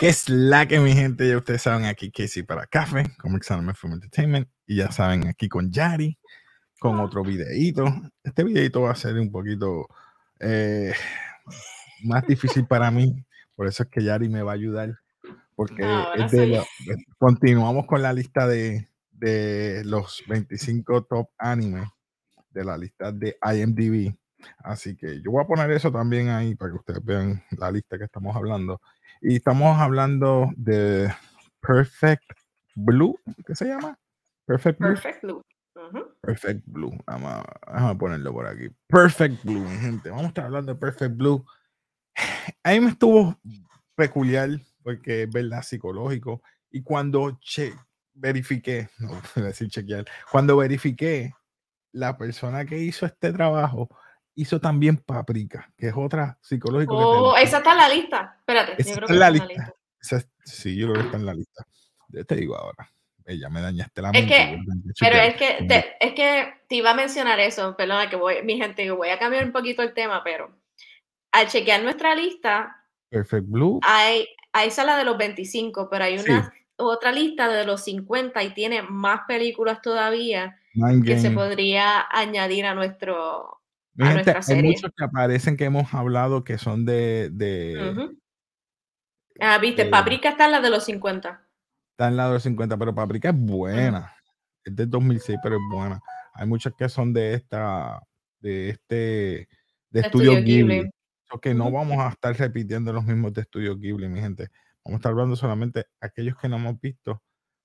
Que es la que mi gente, ya ustedes saben, aquí Casey para Café, Comics Anime Film Entertainment, y ya saben, aquí con Yari, con otro videito. Este videito va a ser un poquito eh, más difícil para mí, por eso es que Yari me va a ayudar, porque es de continuamos con la lista de, de los 25 top anime de la lista de IMDb. Así que yo voy a poner eso también ahí para que ustedes vean la lista que estamos hablando. Y estamos hablando de Perfect Blue, ¿qué se llama? Perfect Blue. Perfect Blue. Perfect Blue. Vamos a, ponerlo por aquí. Perfect Blue, gente. Vamos a estar hablando de Perfect Blue. Ahí me estuvo peculiar porque es verdad psicológico. Y cuando che verifiqué, no voy a decir chequear, cuando verifiqué la persona que hizo este trabajo hizo también Paprika, que es otra psicológica. Oh, esa está en la lista. Espérate, yo creo que está en la lista. sí, yo creo que está en la lista. Te digo ahora. Ella me dañaste la mente. pero es que, te, es que te iba a mencionar eso, perdona que voy, mi gente, voy a cambiar un poquito el tema, pero al chequear nuestra lista, Perfect Blue. Hay, hay sala de los 25, pero hay una otra lista de los 50 y tiene más películas todavía que se podría añadir a nuestro hay muchos que aparecen que hemos hablado que son de. de Ah, viste, Paprika está en la de los 50. Está en la de los 50, pero Paprika es buena. Es de 2006, pero es buena. Hay muchos que son de esta. de este. de Estudio Ghibli. que no vamos a estar repitiendo los mismos de Estudio Ghibli, mi gente. Vamos a estar hablando solamente aquellos que no hemos visto.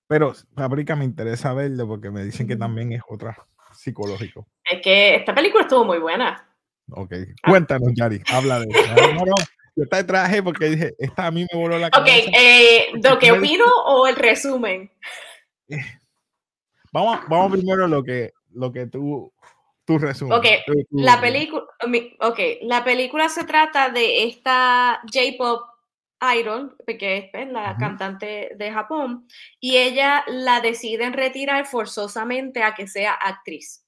Pero Paprika me interesa verlo porque me dicen que también es otra psicológico. Es que esta película estuvo muy buena. Ok, ah. cuéntanos, Yari, habla de eso. No, yo te traje porque dije, esta a mí me voló la cabeza. Ok, eh, ¿lo que opino o el resumen? Eh, vamos, vamos primero lo que, lo que tú, tu resumen. Ok, la película, okay, la película se trata de esta J-pop idol, que es pues, la cantante de Japón, y ella la deciden retirar forzosamente a que sea actriz.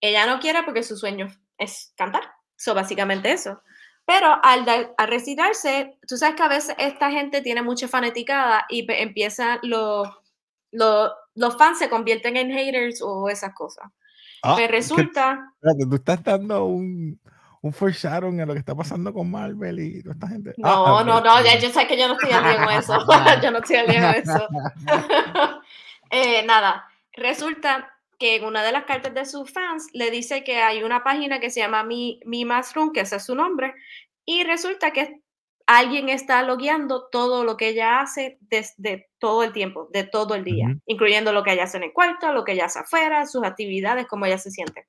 Ella no quiere porque su sueño es cantar, eso básicamente eso. Pero al, al retirarse, tú sabes que a veces esta gente tiene mucha fanaticada y empiezan los, los, los fans se convierten en haters o esas cosas. Ah, Pero pues resulta... tú estás dando un, un foreshadowing a lo que está pasando con Marvel y toda esta gente. No, ah, no, no, ya yo sé que yo no estoy al eso. yo no estoy al eso. eh, nada, resulta que en una de las cartas de sus fans le dice que hay una página que se llama Mi, Mi Mushroom, que ese es su nombre, y resulta que alguien está logueando todo lo que ella hace desde todo el tiempo, de todo el día, incluyendo lo que ella hace en el cuarto, lo que ella hace afuera, sus actividades, cómo ella se siente.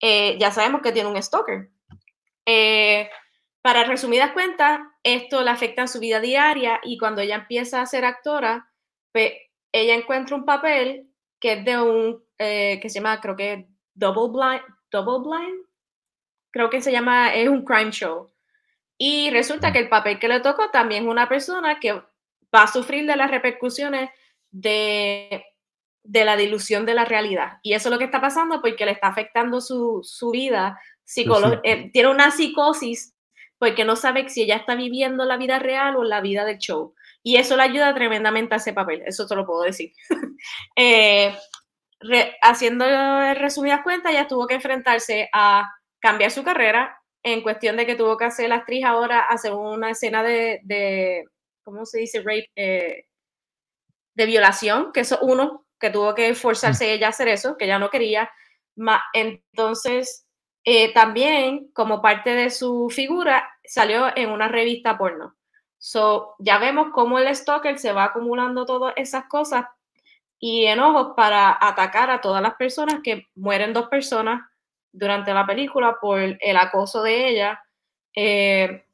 Eh, ya sabemos que tiene un stalker. Eh, para resumidas cuentas, esto le afecta en su vida diaria y cuando ella empieza a ser actora, pues, ella encuentra un papel que es de un, eh, que se llama, creo que Double Blind, Double Blind, creo que se llama, es un crime show. Y resulta que el papel que le tocó también es una persona que va a sufrir de las repercusiones de, de la dilución de la realidad. Y eso es lo que está pasando porque le está afectando su, su vida, eh, tiene una psicosis porque no sabe si ella está viviendo la vida real o la vida del show. Y eso le ayuda tremendamente a ese papel, eso te lo puedo decir. eh, haciendo resumidas cuentas, ella tuvo que enfrentarse a cambiar su carrera en cuestión de que tuvo que hacer la actriz ahora, hacer una escena de, de ¿cómo se dice? Rape, eh, de violación, que eso uno, que tuvo que forzarse ella a hacer eso, que ella no quería. Entonces, eh, también, como parte de su figura, salió en una revista porno. So, ya vemos cómo el stalker se va acumulando todas esas cosas y enojos para atacar a todas las personas que mueren dos personas durante la película por el acoso de ella. Eh,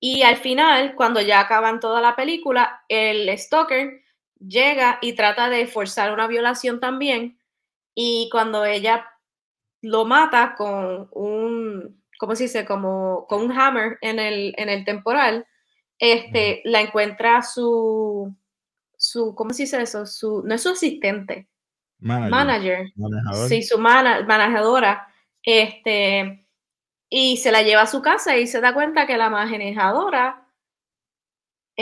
y al final, cuando ya acaban toda la película, el stalker llega y trata de forzar una violación también. Y cuando ella lo mata con un, ¿cómo se dice? Como con un hammer en el, en el temporal, este, la encuentra su, su, ¿cómo se dice eso? Su, no es su asistente, manager, sí, su manejadora, este, y se la lleva a su casa y se da cuenta que la manejadora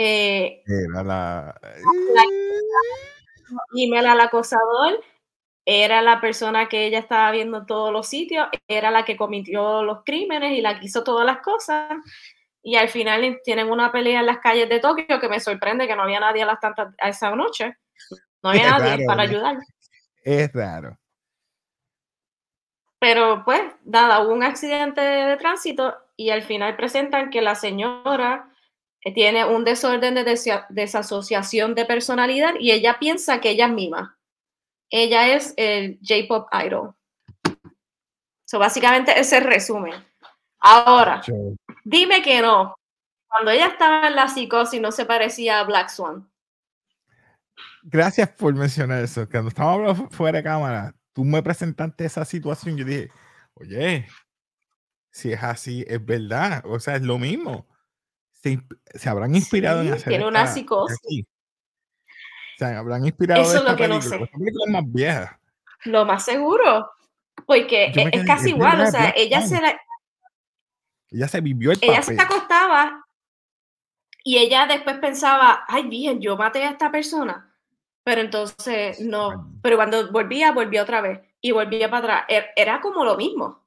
Eh, Era la. email al acosador, era la persona que ella estaba viendo en todos los sitios, era la que cometió los crímenes y la que hizo todas las cosas. Y al final tienen una pelea en las calles de Tokio que me sorprende que no había nadie a las tantas a esa noche. No había Es nadie raro, para ayudar. Es raro. Pero pues, nada, hubo un accidente de tránsito y al final presentan que la señora tiene un desorden de desia- desasociación de personalidad y ella piensa que ella es mima. Ella es el J-pop idol. So, básicamente ese es el resumen. Ahora, dime que no. Cuando ella estaba en la psicosis no se parecía a Black Swan. Gracias por mencionar eso. Cuando estábamos hablando fu- fuera de cámara, tú me presentaste esa situación. Yo dije, oye, si es así, es verdad. O sea, es lo mismo. Se, se habrán inspirado en Sí, hacer tiene una esta- psicosis. Se habrán inspirado Eso de es lo esta que no película. sé. Esta película es más vieja. Lo más seguro. Porque me es, quedé, casi es igual. O sea, ella se, la, Ella se vivió el ella se papel. acostaba y ella después pensaba, ay, bien, yo maté a esta persona. Pero entonces no. Pero cuando volvía, volvía otra vez y volvía para atrás. Er- Era como lo mismo.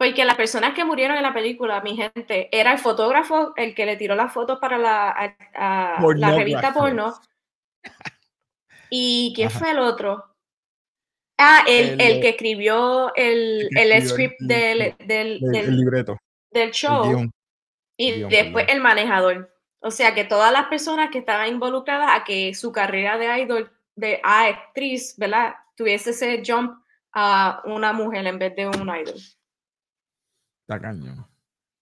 Porque las personas que murieron en la película, mi gente, era el fotógrafo el que le tiró las fotos para la, a- a- la Pornographer. revista porno. ¿Y quién Ajá. fue el otro? Ah, el, El- el que escribió el, el escribió script del, el- del, El, del- el libreto, del el show guion. y guion, después el manejador. O sea que todas las personas que estaban involucradas a que su carrera de idol, de actriz, ¿verdad? Tuviese ese jump a una mujer en vez de un idol. Está cañón.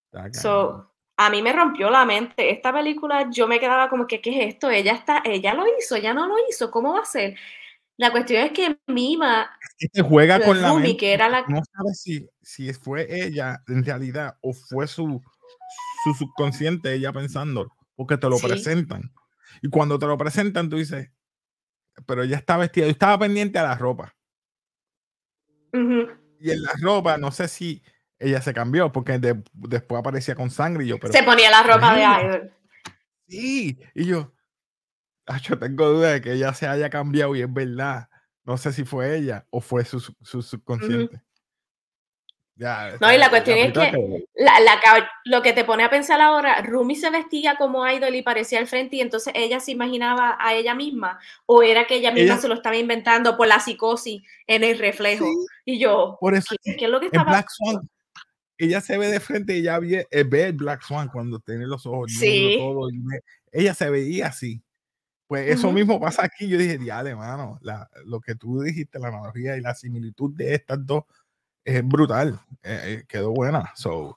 Está cañón. So, a mí me rompió la mente. Esta película yo me quedaba como que, ¿qué es esto? Ella está, ella lo hizo, ella no lo hizo, ¿cómo va a ser? La cuestión es que Mima, Es que juega con la mente. que era la No sabes si, si fue ella en realidad o fue su, su subconsciente ella pensando, porque te lo Sí. presentan. Y cuando te lo presentan, tú dices, pero ella está vestida, yo estaba pendiente a la ropa. Ujú. Y en la ropa, no sé si ella se cambió, porque de- después aparecía con sangre y yo, pero se ponía la ropa de idol. sí. Y yo, "Ah, yo tengo duda de que ella se haya cambiado y es verdad. No sé si fue ella o fue su, su- su subconsciente. Ya, No, y la cuestión es película que la, la lo que te pone a pensar ahora, Rumi se vestía como idol y parecía al frente y entonces ella se imaginaba a ella misma o era que ella misma Ella- se lo estaba inventando por la psicosis en el reflejo. Sí, Y yo, por eso ¿qué, qué es lo que en estaba Black Swan, ella se ve de frente y ella ve, eh, ve el Black Swan cuando tiene los ojos Sí. todo, ve- ella se veía así. Pues eso Ujú. mismo pasa aquí. Yo dije, diale, mano, la- lo que tú dijiste, la analogía y la similitud de estas dos es brutal. eh, eh, quedó buena. So,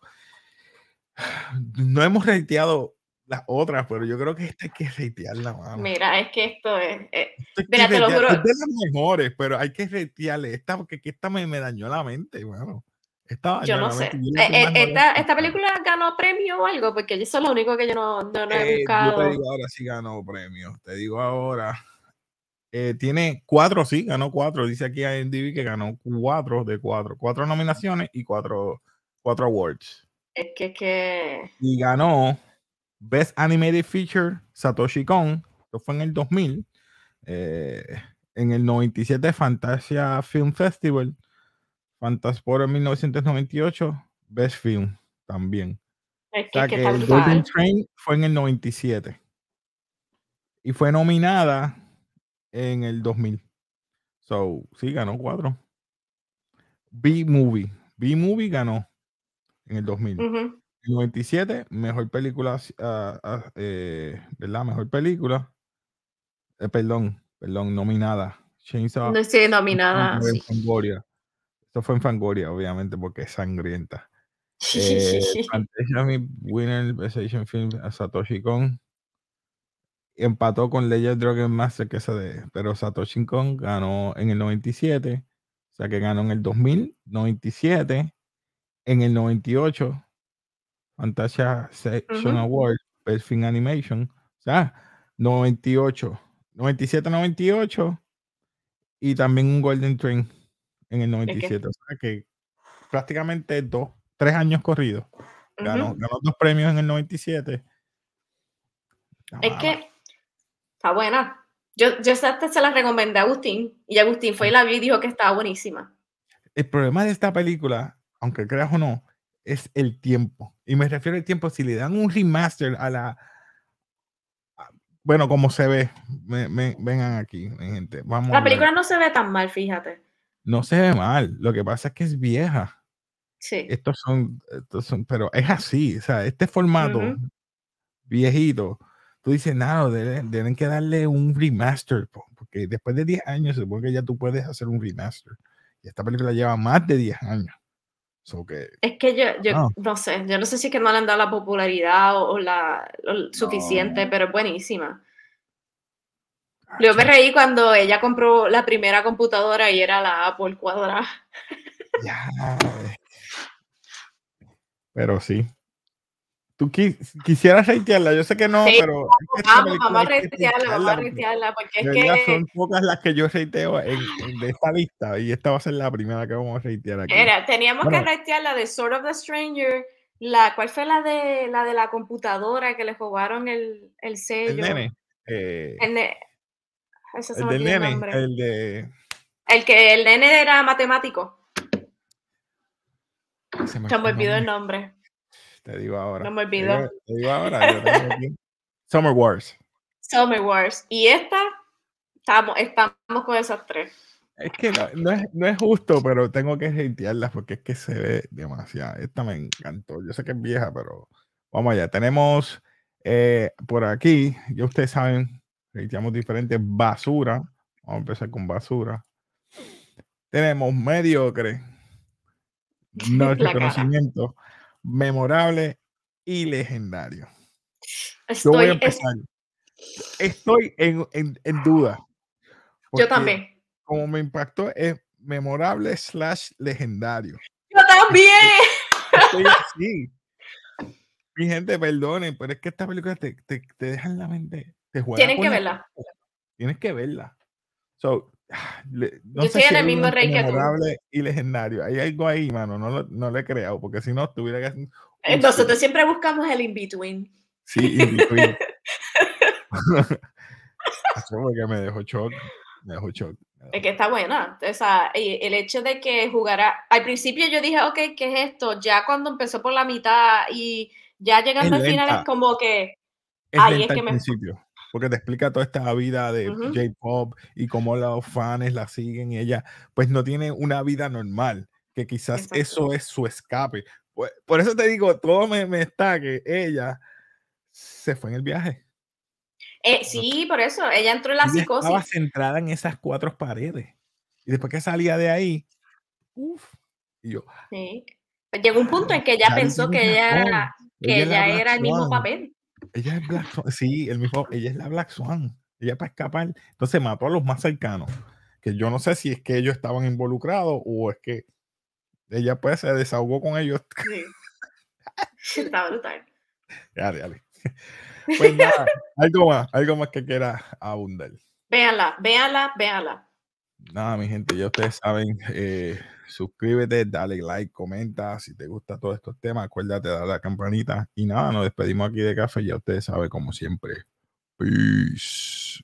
no hemos reiteado las otras, pero yo creo que esta hay que reitearla, mano. Mira, es que esto es... eh, que mira, te lo juro. Es de las mejores, pero hay que reitearle esta porque que esta me, me dañó la mente, mano. Esta yo no sé. Eh, eh, esta, película ganó premio o algo, porque eso es lo único que yo no, no, no he Eh, yo buscado. te digo ahora sí ganó premio. Te digo ahora. eh, tiene cuatro, sí, ganó cuatro. Dice aquí en IMDb que ganó cuatro de cuatro. Cuatro nominaciones y cuatro, cuatro awards. Es que, es que... Y ganó Best Animated Feature Satoshi Kon. Esto fue en el 2000. eh, en el 97 Fantasia Film Festival. Fantasport en 1998. Best Film también. Es O que, sea es que que el Golden. Train fue en el 97. Y fue nominada en el 2000. So, sí, ganó cuatro. B-Movie. B-Movie ganó en el 2000. Ujú. En el 97, mejor película, ah, ah, eh, ¿verdad? Mejor película. Eh, perdón, perdón, nominada. Chainsaw No estoy nominada. sí. Esto fue en Fangoria, obviamente, porque es sangrienta. Eh, Winner Best Asian Film a Satoshi Kon empató con Legend Dragon Master que esa de pero Satoshi Kon ganó en el 97 o sea que ganó en el 2000 97 en el 98 Fantasia Section Ujú. Award Best Film Animation o sea 98 97 98 y también un Golden Train en el 97 o sea que prácticamente dos tres años corridos ganó, Ujú. ganó dos premios en el 97 es que está buena. Yo, yo esta se la recomendé a Agustín y Agustín fue y la vi y dijo que estaba buenísima. El problema de esta película, aunque creas o no, es el tiempo. Y me refiero al tiempo, si le dan un remaster a la... bueno, como se ve, vengan aquí, gente. Vamos la película no se ve tan mal, fíjate. No se ve mal, lo que pasa es que es vieja. Sí. Estos son, estos son pero es así, o sea, este formato viejito, tú dices, nada, deben, que darle un remaster, porque después de 10 años, supongo que ya tú puedes hacer un remaster. Y esta película lleva más de 10 años. es que yo, yo no. sé, yo no sé si es que no le han dado la popularidad o, la suficiente, pero es buenísima. Yo me reí cuando ella compró la primera computadora y era la Apple cuadrada. Ya. Pero sí, Tú quisieras reitearla, yo sé que no, pero. vamos, vamos a reitearla, vamos a reitearla, porque es que. Son pocas las que yo reiteo en, de esta lista, y esta va a ser la primera que vamos a reitear aquí. Era, teníamos que reitear la de Sword of the Stranger, la, ¿cuál fue la de la de la computadora que le jugaron el, el sello? El nene. Eh, el, de, el del nene, el de. El que el nene era matemático. Se me, olvidó el nombre. Te digo ahora. No me olvido. Te digo, ahora. Summer Wars. Summer Wars. Y esta, estamos, estamos con esas tres. Es que no, es, no, es, justo, pero tengo que hatearlas porque es que se ve demasiado. Esta me encantó. Yo sé que es vieja, pero vamos allá. Tenemos eh, por aquí, ya ustedes saben, hateamos diferentes basura. Vamos a empezar con basura. Tenemos mediocre. No reconocimiento memorable y legendario. Estoy, Yo voy a empezar. Estoy en, en, en duda. Yo también. Como me impactó, es memorable slash legendario. Yo también. Estoy así. Mi gente, perdonen, pero es que esta película te, te, te deja en la mente. Te Tienen que verla. Tienes que verla. So, no Yo estoy en el mismo rey que tú. y legendario. Hay algo ahí, mano. No lo, no lo he creado, porque si no, estuviera que. Nosotros siempre buscamos el in-between. Sí, in-between. porque me dejó shock. Me dejó shock. Es que está buena. O sea, el hecho de que jugara. Al principio yo dije, ok, ¿qué es esto? Ya cuando empezó por la mitad y ya llegando al final es como que. Es ahí es que me. Principio porque te explica toda esta vida de J-Pop y cómo los fans la siguen y ella pues no tiene una vida normal, que quizás eso es su escape. Pues, por, eso te digo, todo me, me, está que ella se fue en el viaje. Eh, sí, por eso, ella entró en la psicosis. Estaba centrada en esas cuatro paredes. Y después que salía de ahí, uff, y yo. Sí. Llegó un punto en que ella pensó que ella, que ella, era el mismo papel. Ella es Black Swan. Sí, el mismo, ella es la Black Swan. Ella para escapar. Entonces mató a los más cercanos. Que yo no sé si es que ellos estaban involucrados o es que ella pues se desahogó con ellos. Sí. Está brutal. Dale, dale. Pues nada, algo más, algo más que quiera abundar. Véanla, véanla, véanla. Nada, mi gente, ya ustedes saben, eh, suscríbete, dale like, comenta. Si te gusta todos estos temas, acuérdate de dar la campanita. Y nada, nos despedimos aquí de café. Ya ustedes saben, como siempre. Peace.